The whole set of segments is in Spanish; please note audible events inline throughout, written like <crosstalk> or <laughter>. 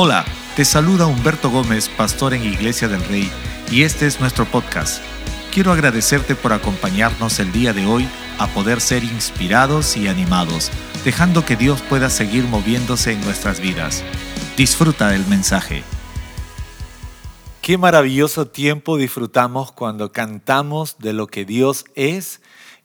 Hola, te saluda Humberto Gómez, pastor en Iglesia del Rey, y este es nuestro podcast. Quiero agradecerte por acompañarnos el día de hoy a poder ser inspirados y animados, dejando que Dios pueda seguir moviéndose en nuestras vidas. Disfruta del mensaje. Qué maravilloso tiempo disfrutamos cuando cantamos de lo que Dios es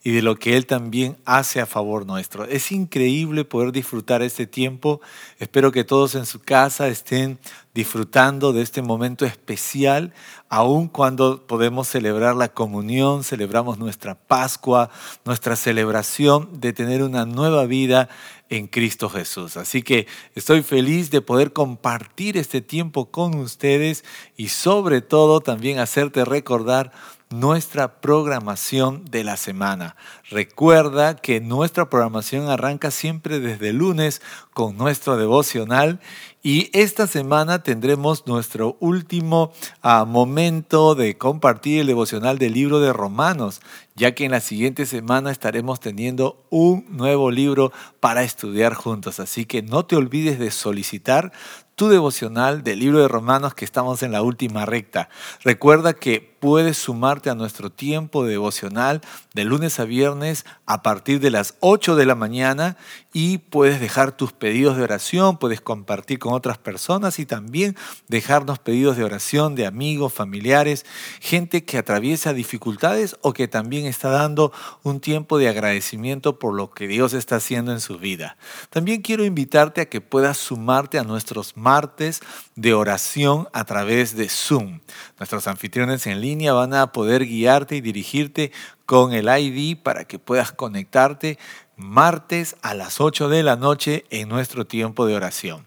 y de lo que Él también hace a favor nuestro. Es increíble poder disfrutar este tiempo. Espero que todos en su casa estén disfrutando de este momento especial, aun cuando podemos celebrar la comunión, celebramos nuestra Pascua, nuestra celebración de tener una nueva vida en Cristo Jesús. Así que estoy feliz de poder compartir este tiempo con ustedes y sobre todo también hacerte recordar nuestra programación de la semana. Recuerda que nuestra programación arranca siempre desde lunes con nuestro devocional y esta semana tendremos nuestro último ah, momento de compartir el devocional del libro de Romanos, ya que en la siguiente semana estaremos teniendo un nuevo libro para estudiar juntos. Así que no te olvides de solicitar tu devocional del libro de Romanos que estamos en la última recta. Recuerda que puedes sumarte a nuestro tiempo de devocional de lunes a viernes a partir de las 8 de la mañana y puedes dejar tus pedidos de oración, puedes compartir con otras personas y también dejarnos pedidos de oración de amigos, familiares, gente que atraviesa dificultades o que también está dando un tiempo de agradecimiento por lo que Dios está haciendo en su vida. También quiero invitarte a que puedas sumarte a nuestros martes de oración a través de Zoom. Nuestros anfitriones en línea van a poder guiarte y dirigirte con el ID para que puedas conectarte martes a las 8 de la noche en nuestro tiempo de oración.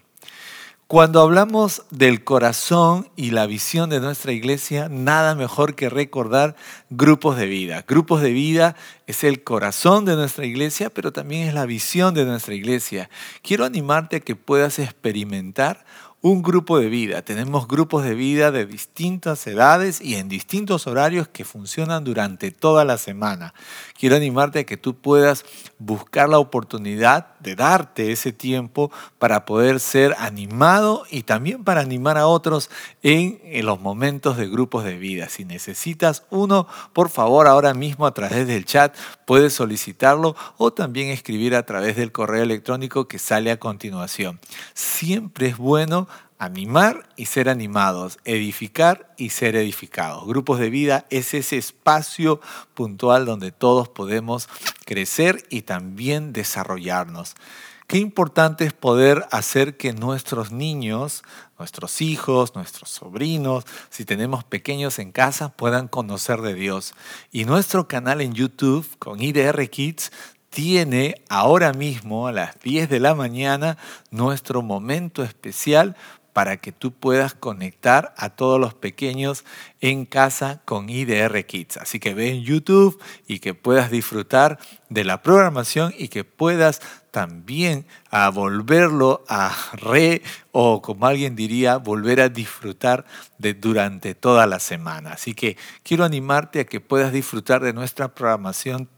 Cuando hablamos del corazón y la visión de nuestra iglesia, nada mejor que recordar grupos de vida. Grupos de vida es el corazón de nuestra iglesia, pero también es la visión de nuestra iglesia. Quiero animarte a que puedas experimentar un grupo de vida. Tenemos grupos de vida de distintas edades y en distintos horarios que funcionan durante toda la semana. Quiero animarte a que tú puedas buscar la oportunidad de darte ese tiempo para poder ser animado y también para animar a otros en, los momentos de grupos de vida. Si necesitas uno, por favor, ahora mismo a través del chat puedes solicitarlo o también escribir a través del correo electrónico que sale a continuación. Siempre es bueno animar y ser animados, edificar y ser edificados. Grupos de vida es ese espacio puntual donde todos podemos crecer y también desarrollarnos. Qué importante es poder hacer que nuestros niños, nuestros hijos, nuestros sobrinos, si tenemos pequeños en casa, puedan conocer de Dios. Y nuestro canal en YouTube con IDR Kids tiene ahora mismo a las 10 de la mañana nuestro momento especial para que tú puedas conectar a todos los pequeños en casa con IDR Kids. Así que ve en YouTube y que puedas disfrutar de la programación y que puedas también a volverlo a re o como alguien diría, volver a disfrutar de durante toda la semana. Así que quiero animarte a que puedas disfrutar de nuestra programación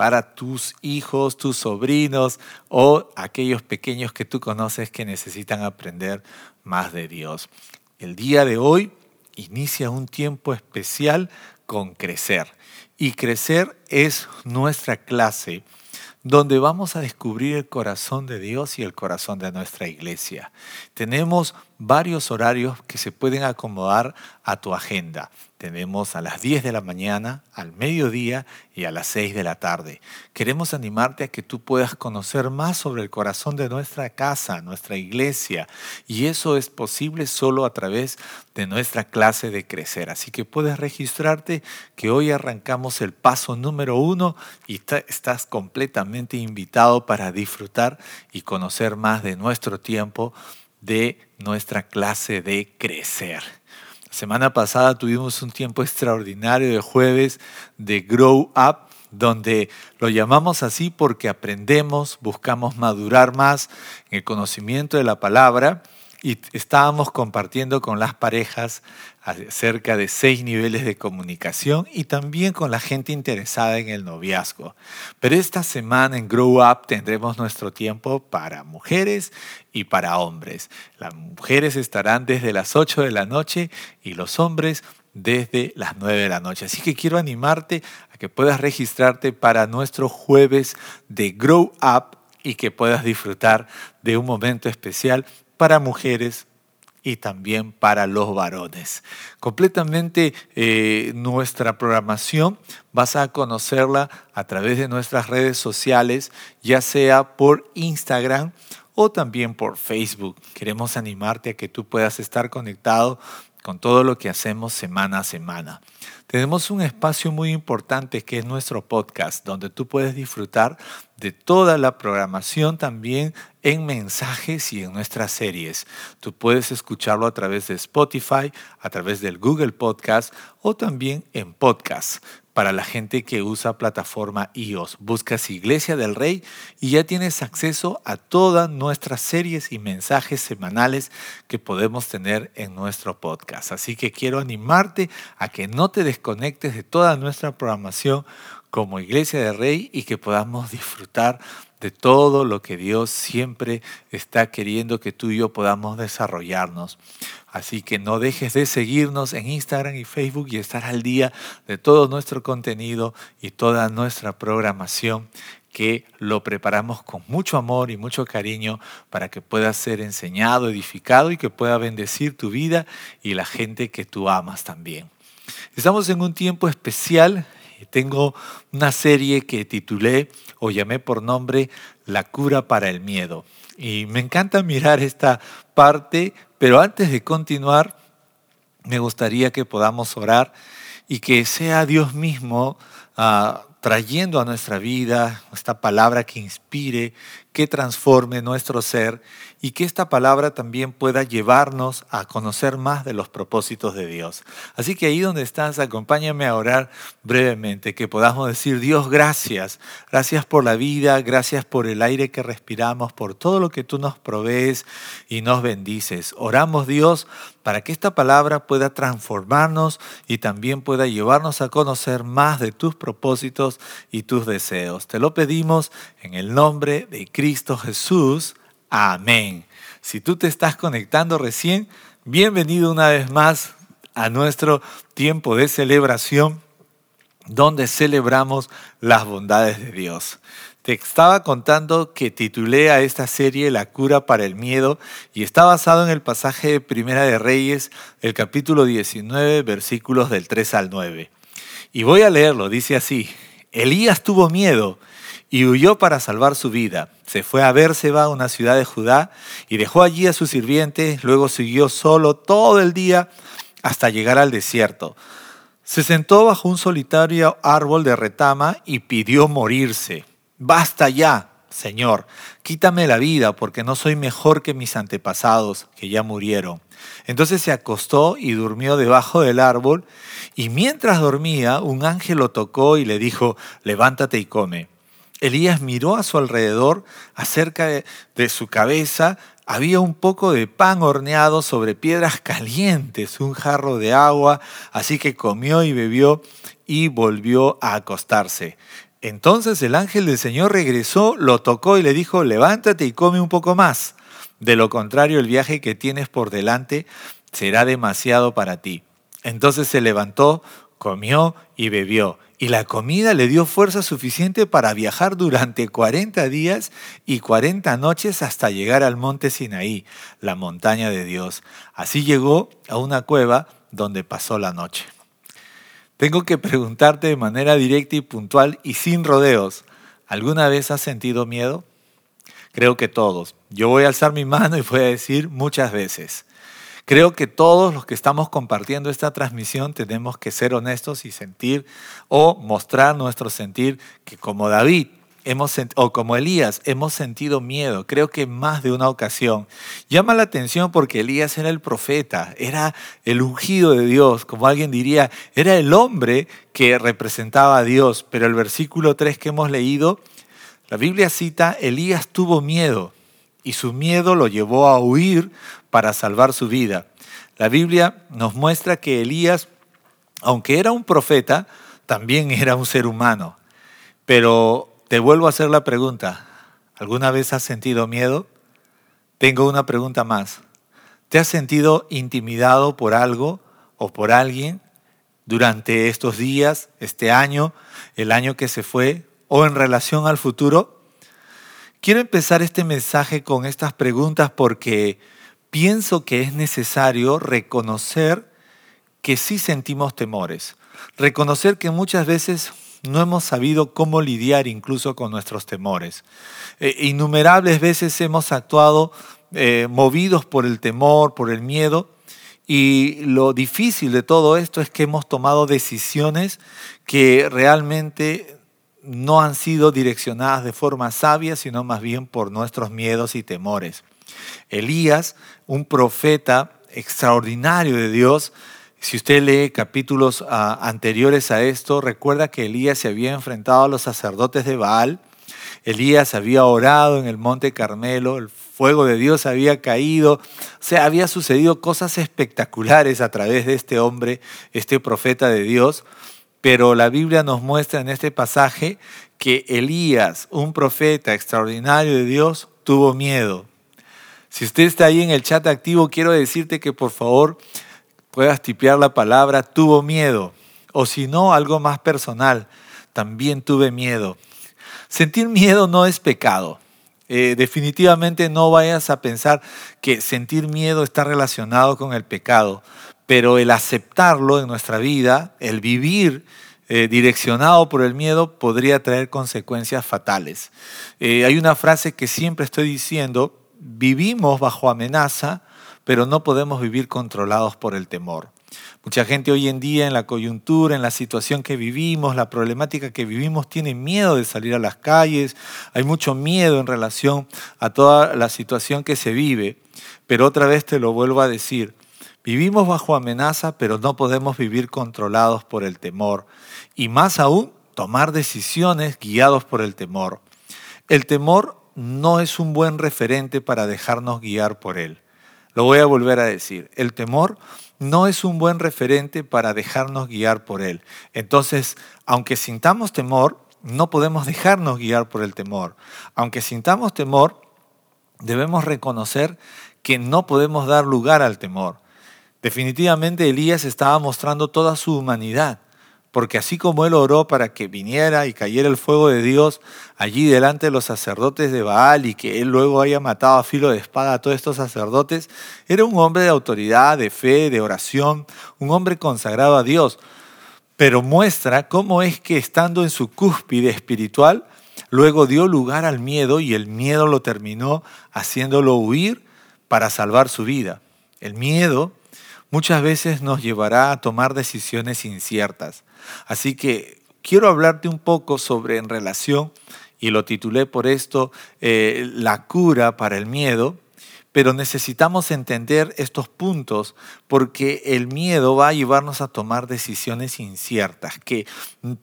para tus hijos, tus sobrinos o aquellos pequeños que tú conoces que necesitan aprender más de Dios. El día de hoy inicia un tiempo especial con crecer. Y crecer es nuestra clase donde vamos a descubrir el corazón de Dios y el corazón de nuestra iglesia. Tenemos varios horarios que se pueden acomodar a tu agenda. Tenemos a las 10 de la mañana, al mediodía y a las 6 de la tarde. Queremos animarte a que tú puedas conocer más sobre el corazón de nuestra casa, nuestra iglesia. Y eso es posible solo a través de nuestra clase de crecer. Así que puedes registrarte que hoy arrancamos el paso número uno y estás completamente invitado para disfrutar y conocer más de nuestro tiempo de nuestra clase de crecer. Semana pasada tuvimos un tiempo extraordinario de jueves de Grow Up, donde lo llamamos así porque aprendemos, buscamos madurar más en el conocimiento de la palabra y estábamos compartiendo con las parejas acerca de seis niveles de comunicación y también con la gente interesada en el noviazgo. Pero esta semana en Grow Up tendremos nuestro tiempo para mujeres y para hombres. Las mujeres estarán desde las 8 de la noche y los hombres desde las 9 de la noche. Así que quiero animarte a que puedas registrarte para nuestro jueves de Grow Up y que puedas disfrutar de un momento especial para mujeres y también para los varones. Completamente eh, nuestra programación vas a conocerla a través de nuestras redes sociales, ya sea por Instagram o también por Facebook. Queremos animarte a que tú puedas estar conectado con todo lo que hacemos semana a semana. Tenemos un espacio muy importante que es nuestro podcast, donde tú puedes disfrutar de toda la programación también en mensajes y en nuestras series. Tú puedes escucharlo a través de Spotify, a través del Google Podcast o también en podcast para la gente que usa plataforma iOS. Buscas Iglesia del Rey y ya tienes acceso a todas nuestras series y mensajes semanales que podemos tener en nuestro podcast. Así que quiero animarte a que no te desconectes de toda nuestra programación como Iglesia del Rey y que podamos disfrutar de todo lo que Dios siempre está queriendo que tú y yo podamos desarrollarnos. Así que no dejes de seguirnos en Instagram y Facebook y estar al día de todo nuestro contenido y toda nuestra programación que lo preparamos con mucho amor y mucho cariño para que pueda ser enseñado, edificado y que pueda bendecir tu vida y la gente que tú amas también. Estamos en un tiempo especial tengo una serie que titulé o llamé por nombre La cura para el miedo. Y me encanta <laughs> mirar esta parte, pero antes de continuar, me gustaría que podamos orar y que sea Dios mismo ah, trayendo a nuestra vida esta palabra que inspire, que transforme nuestro ser y que esta palabra también pueda llevarnos a conocer más de los propósitos de Dios. Así que ahí donde estás, acompáñame a orar brevemente, que podamos decir, Dios, gracias, gracias por la vida, gracias por el aire que respiramos, por todo lo que tú nos provees y nos bendices. Oramos, Dios, para que esta palabra pueda transformarnos y también pueda llevarnos a conocer más de tus propósitos y tus deseos. Te lo pedimos en el nombre de Cristo Jesús. Amén. Si tú te estás conectando recién, bienvenido una vez más a nuestro tiempo de celebración donde celebramos las bondades de Dios. Te estaba contando que titulé a esta serie La cura para el miedo y está basado en el pasaje de Primera de Reyes, el capítulo 19, versículos del 3 al 9. Y voy a leerlo, dice así, Elías tuvo miedo y huyó para salvar su vida. Se fue a Bérseba, una ciudad de Judá, y dejó allí a su sirviente, luego siguió solo todo el día hasta llegar al desierto. Se sentó bajo un solitario árbol de retama y pidió morirse. Basta ya, Señor, quítame la vida, porque no soy mejor que mis antepasados, que ya murieron. Entonces se acostó y durmió debajo del árbol, y mientras dormía, un ángel lo tocó y le dijo, levántate y come. Elías miró a su alrededor, acerca de, su cabeza había un poco de pan horneado sobre piedras calientes, un jarro de agua, así que comió y bebió y volvió a acostarse. Entonces el ángel del Señor regresó, lo tocó y le dijo, levántate y come un poco más. De lo contrario, el viaje que tienes por delante será demasiado para ti. Entonces se levantó, comió y bebió y la comida le dio fuerza suficiente para viajar durante 40 días y 40 noches hasta llegar al monte Sinaí, la montaña de Dios. Así llegó a una cueva donde pasó la noche. Tengo que preguntarte de manera directa y puntual y sin rodeos, ¿alguna vez has sentido miedo? Creo que todos. Yo voy a alzar mi mano y voy a decir muchas veces. Creo que todos los que estamos compartiendo esta transmisión tenemos que ser honestos y sentir o mostrar nuestro sentir que como David hemos o como Elías hemos sentido miedo, creo que más de una ocasión. Llama la atención porque Elías era el profeta, era el ungido de Dios, como alguien diría, era el hombre que representaba a Dios, pero el versículo 3 que hemos leído, la Biblia cita, Elías tuvo miedo y su miedo lo llevó a huir para salvar su vida. La Biblia nos muestra que Elías, aunque era un profeta, también era un ser humano. Pero te vuelvo a hacer la pregunta, ¿alguna vez has sentido miedo? Tengo una pregunta más. ¿Te has sentido intimidado por algo o por alguien durante estos días, este año, el año que se fue o en relación al futuro? Quiero empezar este mensaje con estas preguntas porque pienso que es necesario reconocer que sí sentimos temores, reconocer que muchas veces no hemos sabido cómo lidiar incluso con nuestros temores. Eh, innumerables veces hemos actuado eh, movidos por el temor, por el miedo, y lo difícil de todo esto es que hemos tomado decisiones que realmente no han sido direccionadas de forma sabia, sino más bien por nuestros miedos y temores. Elías, un profeta extraordinario de Dios, si usted lee capítulos ah, anteriores a esto, recuerda que Elías se había enfrentado a los sacerdotes de Baal. Elías había orado en el monte Carmelo, el fuego de Dios había caído, o sea, había sucedido cosas espectaculares a través de este hombre, este profeta de Dios. Pero la Biblia nos muestra en este pasaje que Elías, un profeta extraordinario de Dios, tuvo miedo. Si usted está ahí en el chat activo, quiero decirte que por favor puedas tipear la palabra tuvo miedo. O si no, algo más personal, también tuve miedo. Sentir miedo no es pecado. Eh, definitivamente no vayas a pensar que sentir miedo está relacionado con el pecado pero el aceptarlo en nuestra vida, el vivir eh, direccionado por el miedo, podría traer consecuencias fatales. Eh, hay una frase que siempre estoy diciendo, vivimos bajo amenaza, pero no podemos vivir controlados por el temor. Mucha gente hoy en día en la coyuntura, en la situación que vivimos, la problemática que vivimos, tiene miedo de salir a las calles, hay mucho miedo en relación a toda la situación que se vive, pero otra vez te lo vuelvo a decir, Vivimos bajo amenaza, pero no podemos vivir controlados por el temor. Y más aún, tomar decisiones guiados por el temor. El temor no es un buen referente para dejarnos guiar por él. Lo voy a volver a decir. El temor no es un buen referente para dejarnos guiar por él. Entonces, aunque sintamos temor, no podemos dejarnos guiar por el temor. Aunque sintamos temor, debemos reconocer que no podemos dar lugar al temor. Definitivamente Elías estaba mostrando toda su humanidad, porque así como él oró para que viniera y cayera el fuego de Dios allí delante de los sacerdotes de Baal y que él luego haya matado a filo de espada a todos estos sacerdotes, era un hombre de autoridad, de fe, de oración, un hombre consagrado a Dios. Pero muestra cómo es que estando en su cúspide espiritual, luego dio lugar al miedo y el miedo lo terminó haciéndolo huir para salvar su vida. El miedo muchas veces nos llevará a tomar decisiones inciertas. Así que quiero hablarte un poco sobre en relación, y lo titulé por esto, eh, la cura para el miedo, pero necesitamos entender estos puntos porque el miedo va a llevarnos a tomar decisiones inciertas, que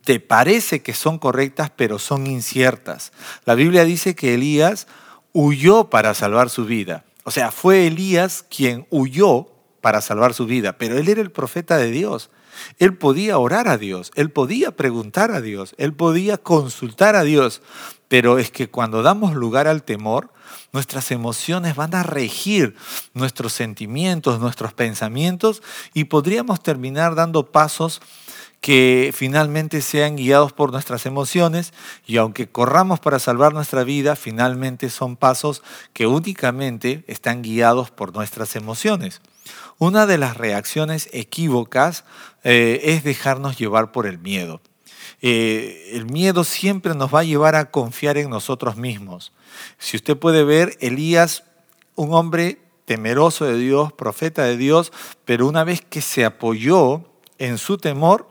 te parece que son correctas, pero son inciertas. La Biblia dice que Elías huyó para salvar su vida. O sea, fue Elías quien huyó para salvar su vida, pero él era el profeta de Dios. Él podía orar a Dios, él podía preguntar a Dios, él podía consultar a Dios, pero es que cuando damos lugar al temor, nuestras emociones van a regir nuestros sentimientos, nuestros pensamientos y podríamos terminar dando pasos que finalmente sean guiados por nuestras emociones y aunque corramos para salvar nuestra vida, finalmente son pasos que únicamente están guiados por nuestras emociones. Una de las reacciones equívocas eh, es dejarnos llevar por el miedo. Eh, el miedo siempre nos va a llevar a confiar en nosotros mismos. Si usted puede ver, Elías, un hombre temeroso de Dios, profeta de Dios, pero una vez que se apoyó en su temor,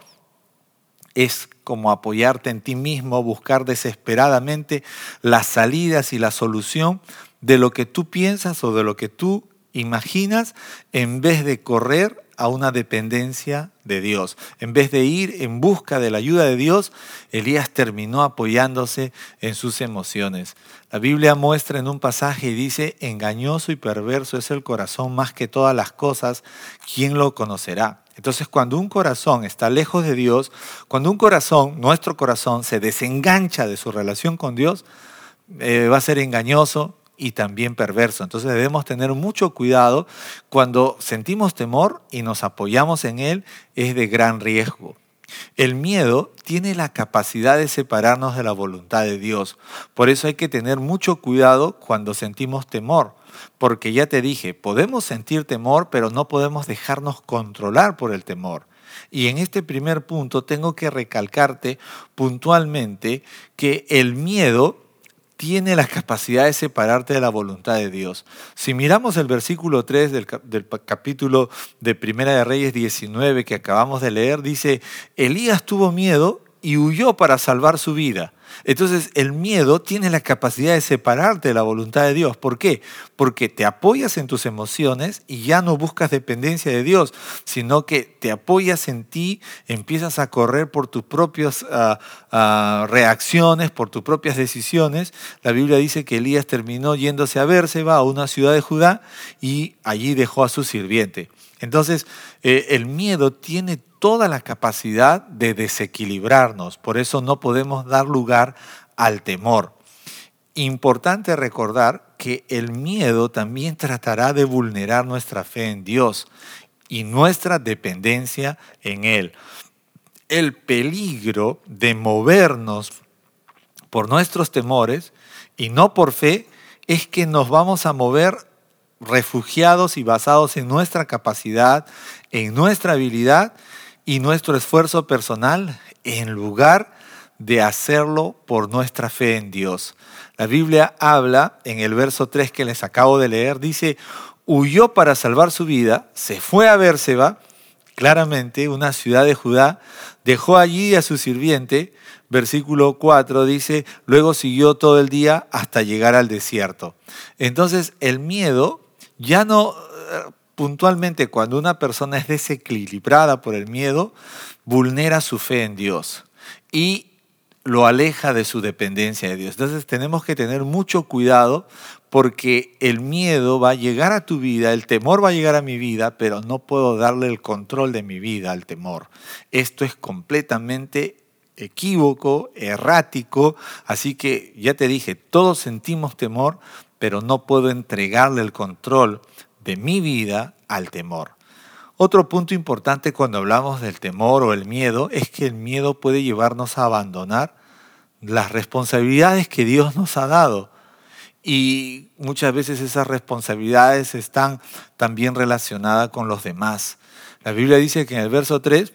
es como apoyarte en ti mismo, buscar desesperadamente las salidas y la solución de lo que tú piensas o de lo que tú imaginas en vez de correr a una dependencia de Dios. En vez de ir en busca de la ayuda de Dios, Elías terminó apoyándose en sus emociones. La Biblia muestra en un pasaje y dice, engañoso y perverso es el corazón más que todas las cosas, ¿quién lo conocerá? Entonces, cuando un corazón está lejos de Dios, cuando un corazón, nuestro corazón, se desengancha de su relación con Dios, eh, va a ser engañoso, y también perverso. Entonces debemos tener mucho cuidado cuando sentimos temor y nos apoyamos en él, es de gran riesgo. El miedo tiene la capacidad de separarnos de la voluntad de Dios. Por eso hay que tener mucho cuidado cuando sentimos temor. Porque ya te dije, podemos sentir temor, pero no podemos dejarnos controlar por el temor. Y en este primer punto tengo que recalcarte puntualmente que el miedo tiene la capacidad de separarte de la voluntad de Dios. Si miramos el versículo 3 del, capítulo de Primera de Reyes 19 que acabamos de leer, dice, Elías tuvo miedo y huyó para salvar su vida. Entonces el miedo tiene la capacidad de separarte de la voluntad de Dios. ¿Por qué? Porque te apoyas en tus emociones y ya no buscas dependencia de Dios, sino que te apoyas en ti, empiezas a correr por tus propias ah, ah, reacciones, por tus propias decisiones. La Biblia dice que Elías terminó yéndose a Bérseba, a una ciudad de Judá, y allí dejó a su sirviente. Entonces, eh, el miedo tiene toda la capacidad de desequilibrarnos, por eso no podemos dar lugar al temor. Importante recordar que el miedo también tratará de vulnerar nuestra fe en Dios y nuestra dependencia en Él. El peligro de movernos por nuestros temores y no por fe es que nos vamos a mover refugiados y basados en nuestra capacidad, en nuestra habilidad y nuestro esfuerzo personal en lugar de hacerlo por nuestra fe en Dios. La Biblia habla en el verso 3 que les acabo de leer, dice, huyó para salvar su vida, se fue a Bérseba, claramente una ciudad de Judá, dejó allí a su sirviente, versículo 4 dice, luego siguió todo el día hasta llegar al desierto. Entonces el miedo ya no eh, puntualmente cuando una persona es desequilibrada por el miedo, vulnera su fe en Dios y lo aleja de su dependencia de Dios. Entonces tenemos que tener mucho cuidado porque el miedo va a llegar a tu vida, el temor va a llegar a mi vida, pero no puedo darle el control de mi vida al temor. Esto es completamente equívoco, errático, así que ya te dije, todos sentimos temor, pero no puedo entregarle el control de mi vida al temor. Otro punto importante cuando hablamos del temor o el miedo es que el miedo puede llevarnos a abandonar las responsabilidades que Dios nos ha dado. Y muchas veces esas responsabilidades están también relacionadas con los demás. La Biblia dice que en el verso 3,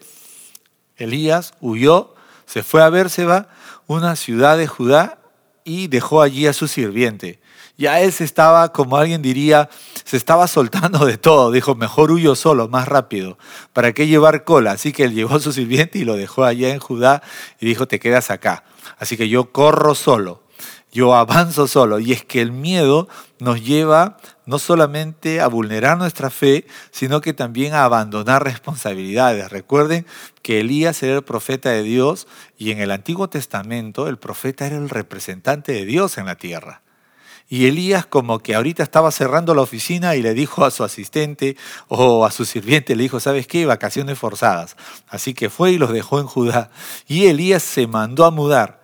Elías huyó, se fue a Bérseba, una ciudad de Judá, y dejó allí a su sirviente. Ya él se estaba, como alguien diría, se estaba soltando de todo. Dijo, mejor huyo solo, más rápido. ¿Para qué llevar cola? Así que él llevó a su sirviente y lo dejó allá en Judá y dijo, te quedas acá. Así que yo corro solo, yo avanzo solo. Y es que el miedo nos lleva no solamente a vulnerar nuestra fe, sino que también a abandonar responsabilidades. Recuerden que Elías era el profeta de Dios y en el Antiguo Testamento el profeta era el representante de Dios en la tierra. Y Elías como que ahorita estaba cerrando la oficina y le dijo a su asistente o a su sirviente, le dijo, ¿sabes qué? Vacaciones forzadas. Así que fue y los dejó en Judá. Y Elías se mandó a mudar.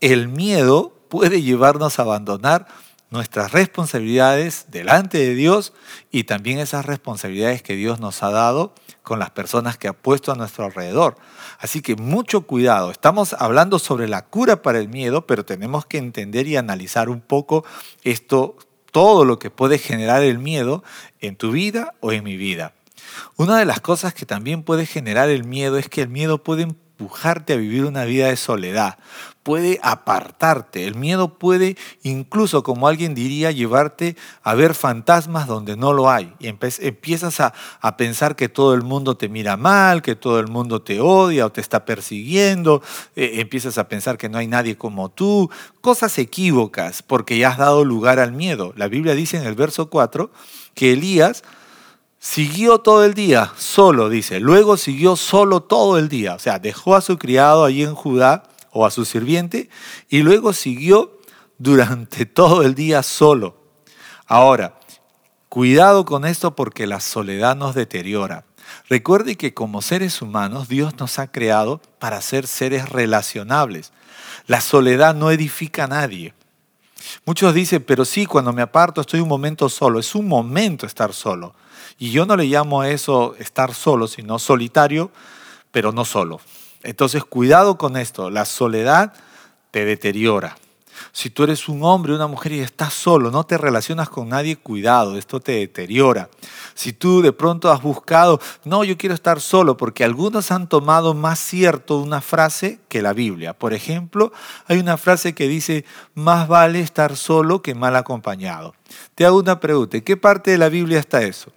El miedo puede llevarnos a abandonar nuestras responsabilidades delante de Dios y también esas responsabilidades que Dios nos ha dado con las personas que ha puesto a nuestro alrededor. Así que mucho cuidado. Estamos hablando sobre la cura para el miedo, pero tenemos que entender y analizar un poco esto, todo lo que puede generar el miedo en tu vida o en mi vida. Una de las cosas que también puede generar el miedo es que el miedo puede empujarte a vivir una vida de soledad, puede apartarte, el miedo puede incluso, como alguien diría, llevarte a ver fantasmas donde no lo hay. Y empiezas a, pensar que todo el mundo te mira mal, que todo el mundo te odia o te está persiguiendo, eh, empiezas a pensar que no hay nadie como tú, cosas equívocas porque ya has dado lugar al miedo. La Biblia dice en el verso 4 que Elías Siguió todo el día, solo, dice. Luego siguió solo todo el día. O sea, dejó a su criado allí en Judá o a su sirviente y luego siguió durante <laughs> todo el día solo. Ahora, cuidado con esto porque la soledad nos deteriora. Recuerde que como seres humanos Dios nos ha creado para ser seres relacionables. La soledad no edifica a nadie. Muchos dicen, pero sí, cuando me aparto estoy un momento solo. Es un momento estar solo. Y yo no le llamo a eso estar solo, sino solitario, pero no solo. Entonces, cuidado con esto. La soledad te deteriora. Si tú eres un hombre una mujer y estás solo, no te relacionas con nadie, cuidado, esto te deteriora. Si tú de pronto has buscado, no, yo quiero estar solo, porque algunos han tomado más cierto una frase que la Biblia. Por ejemplo, hay una frase que dice, más vale estar solo que mal acompañado. Te hago una pregunta, ¿en qué parte de la Biblia está eso?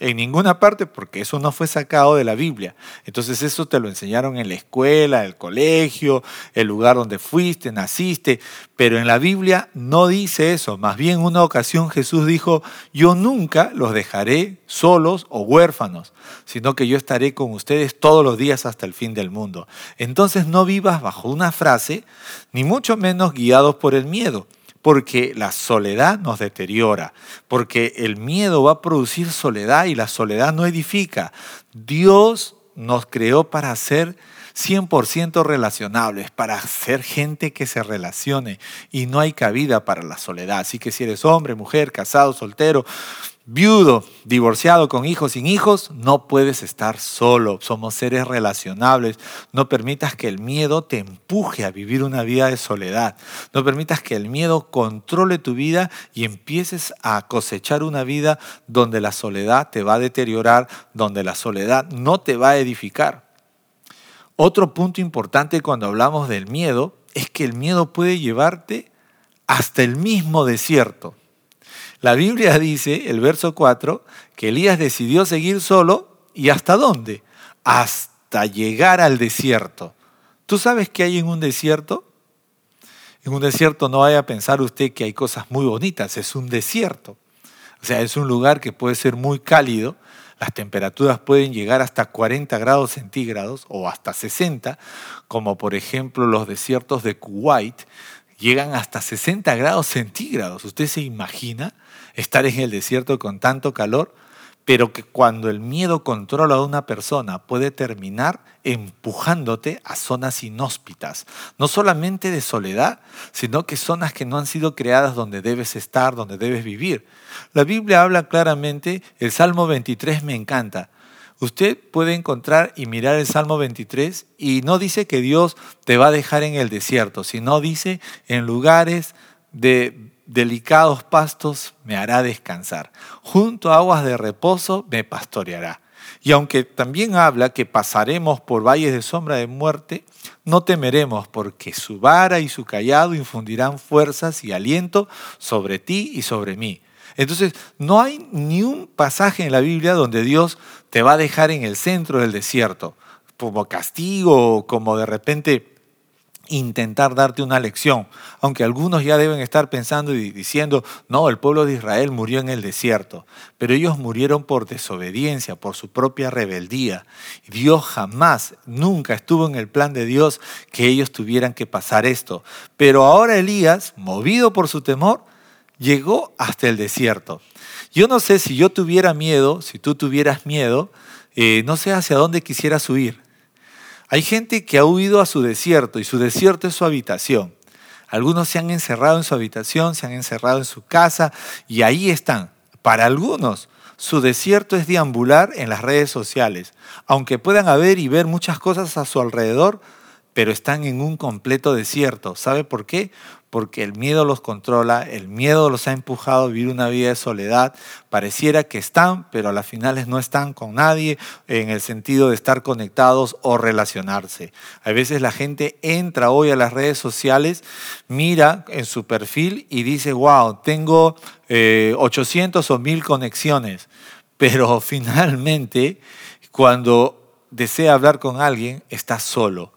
En ninguna parte, porque eso no fue sacado de la Biblia. Entonces eso te lo enseñaron en la escuela, el colegio, el lugar donde fuiste, naciste. Pero en la Biblia no dice eso. Más bien en una ocasión Jesús dijo, yo nunca los dejaré solos o huérfanos, sino que yo estaré con ustedes todos los días hasta el fin del mundo. Entonces no vivas bajo una frase, ni mucho menos guiados por el miedo porque la soledad nos deteriora, porque el miedo va a producir soledad y la soledad no edifica. Dios nos creó para ser 100% relacionables, para ser gente que se relacione y no hay cabida para la soledad. Así que si eres hombre, mujer, casado, soltero, viudo, divorciado, con hijos, sin hijos, no puedes estar solo. Somos seres relacionables. No permitas que el miedo te empuje a vivir una vida de soledad. No permitas que el miedo controle tu vida y empieces a cosechar una vida donde la soledad te va a deteriorar, donde la soledad no te va a edificar. Otro punto importante cuando hablamos del miedo es que el miedo puede llevarte hasta el mismo desierto. La Biblia dice, el verso 4, que Elías decidió seguir solo y hasta dónde? Hasta llegar al desierto. ¿Tú sabes qué hay en un desierto? En un desierto no vaya a pensar usted que hay cosas muy bonitas, es un desierto. O sea, es un lugar que puede ser muy cálido, las temperaturas pueden llegar hasta 40 grados centígrados o hasta 60, como por ejemplo los desiertos de Kuwait, llegan hasta 60 grados centígrados. ¿Usted se imagina? Estar en el desierto con tanto calor, pero que cuando el miedo controla a una persona puede terminar empujándote a zonas inhóspitas, no solamente de soledad, sino que zonas que no han sido creadas donde debes estar, donde debes vivir. La Biblia habla claramente, el Salmo 23 me encanta. Usted puede encontrar y mirar el Salmo 23 y no dice que Dios te va a dejar en el desierto, sino dice en lugares de delicados pastos me hará descansar, junto a aguas de reposo me pastoreará. Y aunque también habla que pasaremos por valles de sombra de muerte, no temeremos porque su vara y su callado infundirán fuerzas y aliento sobre ti y sobre mí. Entonces, no hay ni un pasaje en la Biblia donde Dios te va a dejar en el centro del desierto, como castigo, como de repente intentar darte una lección, aunque algunos ya deben estar pensando y diciendo, no, el pueblo de Israel murió en el desierto, pero ellos murieron por desobediencia, por su propia rebeldía. Dios jamás, nunca estuvo en el plan de Dios que ellos tuvieran que pasar esto. Pero ahora Elías, movido por su temor, llegó hasta el desierto. Yo no sé si yo tuviera miedo, si tú tuvieras miedo, eh, no sé hacia dónde quisieras huir. Hay gente que ha huido a su desierto y su desierto es su habitación. Algunos se han encerrado en su habitación, se han encerrado en su casa y ahí están. Para algunos, su desierto es deambular en las redes sociales. Aunque puedan haber y ver muchas cosas a su alrededor, pero están en un completo desierto. ¿Sabe por qué? Porque el miedo los controla, el miedo los ha empujado a vivir una vida de soledad. Pareciera que están, pero a las finales no están con nadie en el sentido de estar conectados o relacionarse. A veces la gente entra hoy a las redes sociales, mira en su perfil y dice, wow, tengo 800 eh, o 1000 conexiones, pero <laughs> finalmente cuando desea hablar con alguien está solo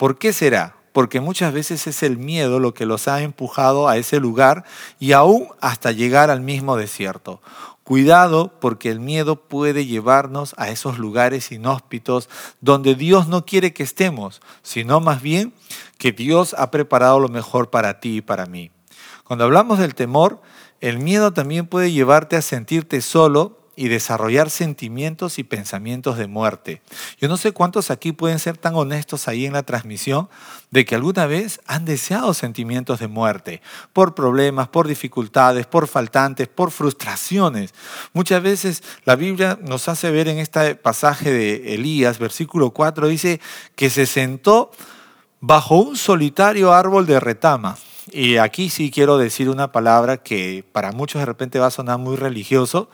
¿Por qué será? Porque muchas veces es el miedo lo que los ha empujado a ese lugar y aún hasta llegar al mismo desierto. Cuidado porque el miedo puede llevarnos a esos lugares inhóspitos donde Dios no quiere que estemos, sino más bien que Dios ha preparado lo mejor para ti y para mí. Cuando hablamos del temor, el miedo también puede llevarte a sentirte solo y desarrollar sentimientos y pensamientos de muerte. Yo no sé cuántos aquí pueden ser tan honestos ahí en la transmisión de que alguna vez han deseado sentimientos de muerte por problemas, por dificultades, por faltantes, por frustraciones. Muchas veces la Biblia nos hace ver en este pasaje de Elías, versículo 4, dice que se sentó bajo un solitario árbol de retama. Y aquí sí quiero decir una palabra que para muchos de repente va a sonar muy religioso,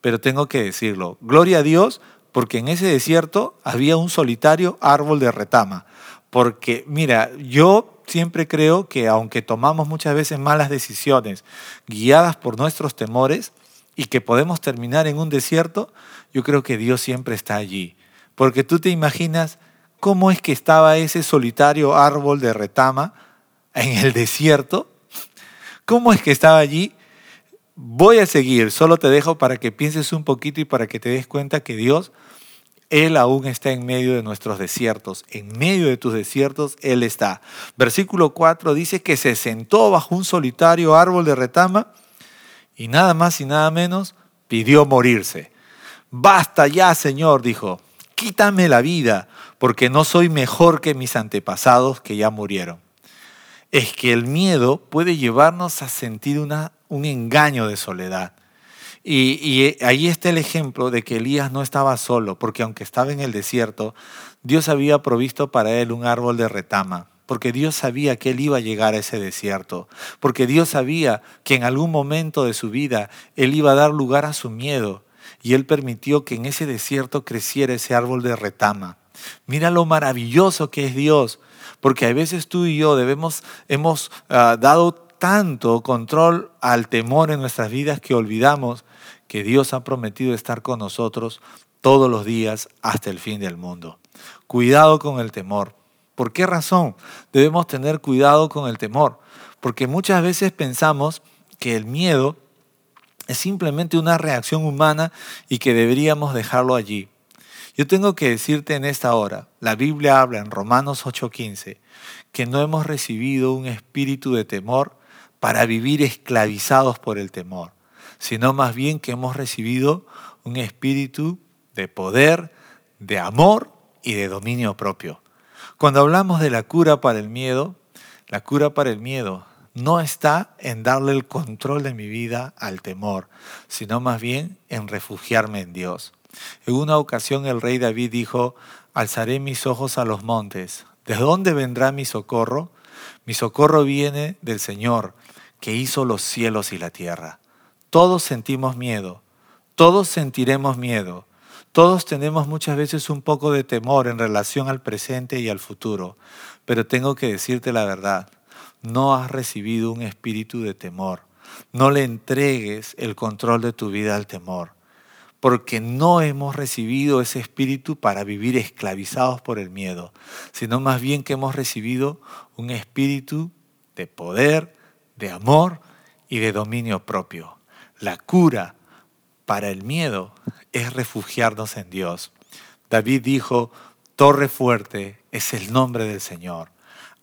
pero tengo que decirlo. Gloria a Dios porque en ese desierto había un solitario árbol de retama. Porque, mira, yo siempre creo que aunque tomamos muchas veces malas decisiones guiadas por nuestros temores y que podemos terminar en un desierto, yo creo que Dios siempre está allí. Porque tú te imaginas cómo es que estaba ese solitario árbol de retama en el desierto. ¿Cómo es que estaba allí? Voy a seguir, solo te dejo para que pienses un poquito y para que te des cuenta que Dios, Él aún está en medio de nuestros desiertos. En medio de tus desiertos, Él está. Versículo 4 dice que se sentó bajo un solitario árbol de retama y nada más y nada menos pidió morirse. Basta ya, Señor, dijo, quítame la vida, porque no soy mejor que mis antepasados que ya murieron. Es que el miedo puede llevarnos a sentir una un engaño de soledad. Y, ahí está el ejemplo de que Elías no estaba solo, porque aunque estaba en el desierto, Dios había provisto para él un árbol de retama, porque Dios sabía que él iba a llegar a ese desierto, porque Dios sabía que en algún momento de su vida él iba a dar lugar a su miedo, y él permitió que en ese desierto creciera ese árbol de retama. Mira lo maravilloso que es Dios, porque a veces tú y yo debemos, hemos ah, dado tanto control al temor en nuestras vidas que olvidamos que Dios ha prometido estar con nosotros todos los días hasta el fin del mundo. Cuidado con el temor. ¿Por qué razón debemos tener cuidado con el temor? Porque muchas veces pensamos que el miedo es simplemente una reacción humana y que deberíamos dejarlo allí. Yo tengo que decirte en esta hora, la Biblia habla en Romanos 8:15, que no hemos recibido un espíritu de temor, para vivir esclavizados por el temor, sino más bien que hemos recibido un espíritu de poder, de amor y de dominio propio. Cuando hablamos de la cura para el miedo, la cura para el miedo no está en darle el control de mi vida al temor, sino más bien en refugiarme en Dios. En una ocasión el rey David dijo, alzaré mis ojos a los montes. ¿De dónde vendrá mi socorro? Mi socorro viene del Señor, que hizo los cielos y la tierra. Todos sentimos miedo, todos sentiremos miedo, todos tenemos muchas veces un poco de temor en relación al presente y al futuro, pero tengo que decirte la verdad, no has recibido un espíritu de temor. No le entregues el control de tu vida al temor, porque no hemos recibido ese espíritu para vivir esclavizados por el miedo, sino más bien que hemos recibido un espíritu de poder, de amor y de dominio propio. La cura para el miedo es refugiarnos en Dios. David dijo, Torre fuerte es el nombre del Señor.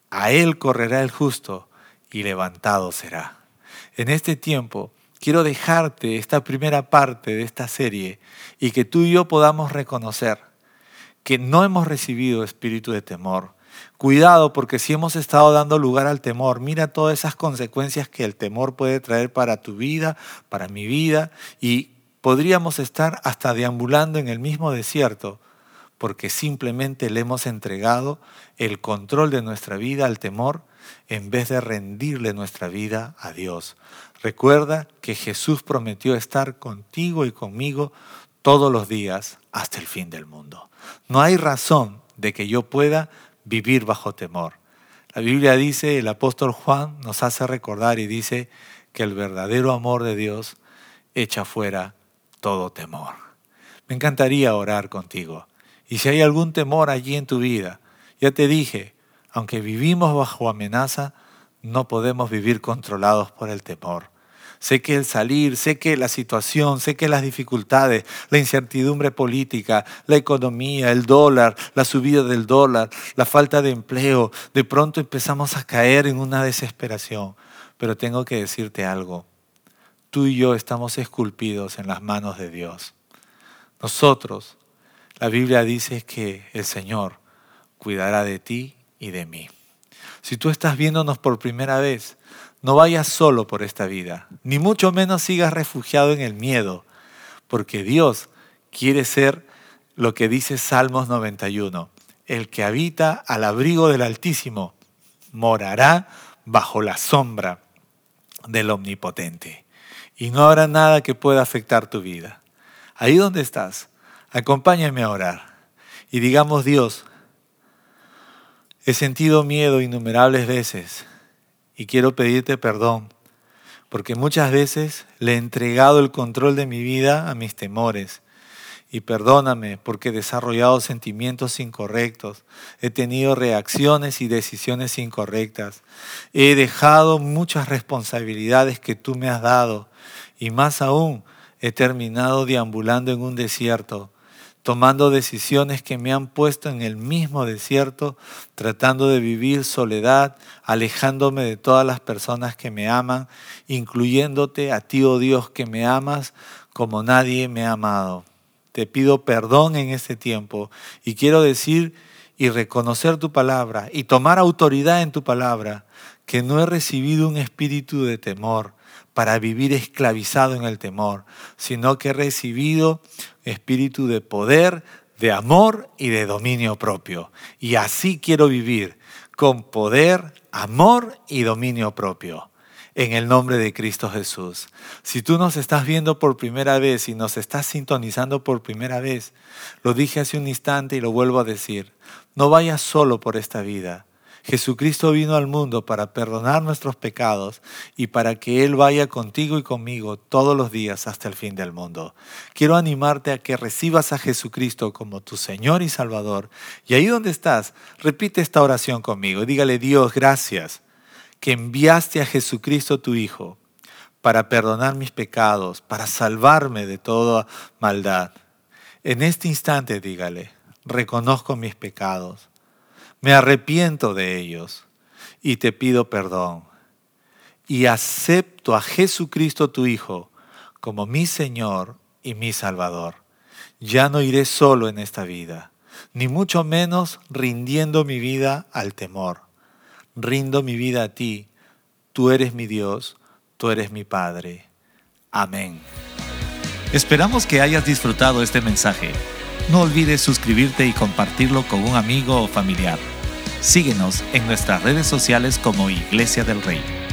A Él correrá el justo y levantado será. En este tiempo quiero dejarte esta primera parte de esta serie y que tú y yo podamos reconocer que no hemos recibido espíritu de temor, Cuidado porque si hemos estado dando lugar al temor, mira todas esas consecuencias que el temor puede traer para tu vida, para mi vida, y podríamos estar hasta deambulando en el mismo desierto porque simplemente le hemos entregado el control de nuestra vida al temor en vez de rendirle nuestra vida a Dios. Recuerda que Jesús prometió estar contigo y conmigo todos los días hasta el fin del mundo. No hay razón de que yo pueda vivir bajo temor. La Biblia dice, el apóstol Juan nos hace recordar y dice que el verdadero amor de Dios echa fuera todo temor. Me encantaría orar contigo. Y si hay algún temor allí en tu vida, ya te dije, aunque vivimos bajo amenaza, no podemos vivir controlados por el temor. Sé que el salir, sé que la situación, sé que las dificultades, la incertidumbre política, la economía, el dólar, la subida del dólar, la falta de empleo, de pronto empezamos a caer en una desesperación. Pero tengo que decirte algo. Tú y yo estamos esculpidos en las manos de Dios. Nosotros, la Biblia dice que el Señor cuidará de ti y de mí. Si tú estás viéndonos por primera vez, no vayas solo por esta vida, ni mucho menos sigas refugiado en el miedo, porque Dios quiere ser lo que dice Salmos 91, el que habita al abrigo del Altísimo morará bajo la sombra del Omnipotente. Y no habrá nada que pueda afectar tu vida. Ahí donde estás, acompáñame a orar y digamos Dios, he sentido miedo innumerables veces y quiero pedirte perdón, porque muchas veces le he entregado el control de mi vida a mis temores. Y perdóname porque he desarrollado sentimientos incorrectos, he tenido reacciones y decisiones incorrectas, he dejado muchas responsabilidades que tú me has dado y más aún he terminado deambulando en un desierto tomando decisiones que me han puesto en el mismo desierto, tratando de vivir soledad, alejándome de todas las personas que me aman, incluyéndote a ti, oh Dios, que me amas como nadie me ha amado. Te pido perdón en este tiempo y quiero decir y reconocer tu palabra y tomar autoridad en tu palabra, que no he recibido un espíritu de temor, para vivir esclavizado en el temor, sino que he recibido espíritu de poder, de amor y de dominio propio. Y así quiero vivir, con poder, amor y dominio propio. En el nombre de Cristo Jesús. Si tú nos estás viendo por primera vez y nos estás sintonizando por primera vez, lo dije hace un instante y lo vuelvo a decir, no vayas solo por esta vida Jesucristo vino al mundo para perdonar nuestros pecados y para que Él vaya contigo y conmigo todos los días hasta el fin del mundo. Quiero animarte a que recibas a Jesucristo como tu Señor y Salvador. Y ahí donde estás, repite esta oración conmigo. Dígale, Dios, gracias que enviaste a Jesucristo tu Hijo para perdonar mis pecados, para salvarme de toda maldad. En este instante, dígale, reconozco mis pecados me arrepiento de ellos y te pido perdón. Y acepto a Jesucristo tu Hijo como mi Señor y mi Salvador. Ya no iré solo en esta vida, ni mucho menos rindiendo mi vida al temor. Rindo mi vida a ti. Tú eres mi Dios, tú eres mi Padre. Amén. Esperamos que hayas disfrutado este mensaje. No olvides suscribirte y compartirlo con un amigo o familiar. Síguenos en nuestras redes sociales como Iglesia del Rey.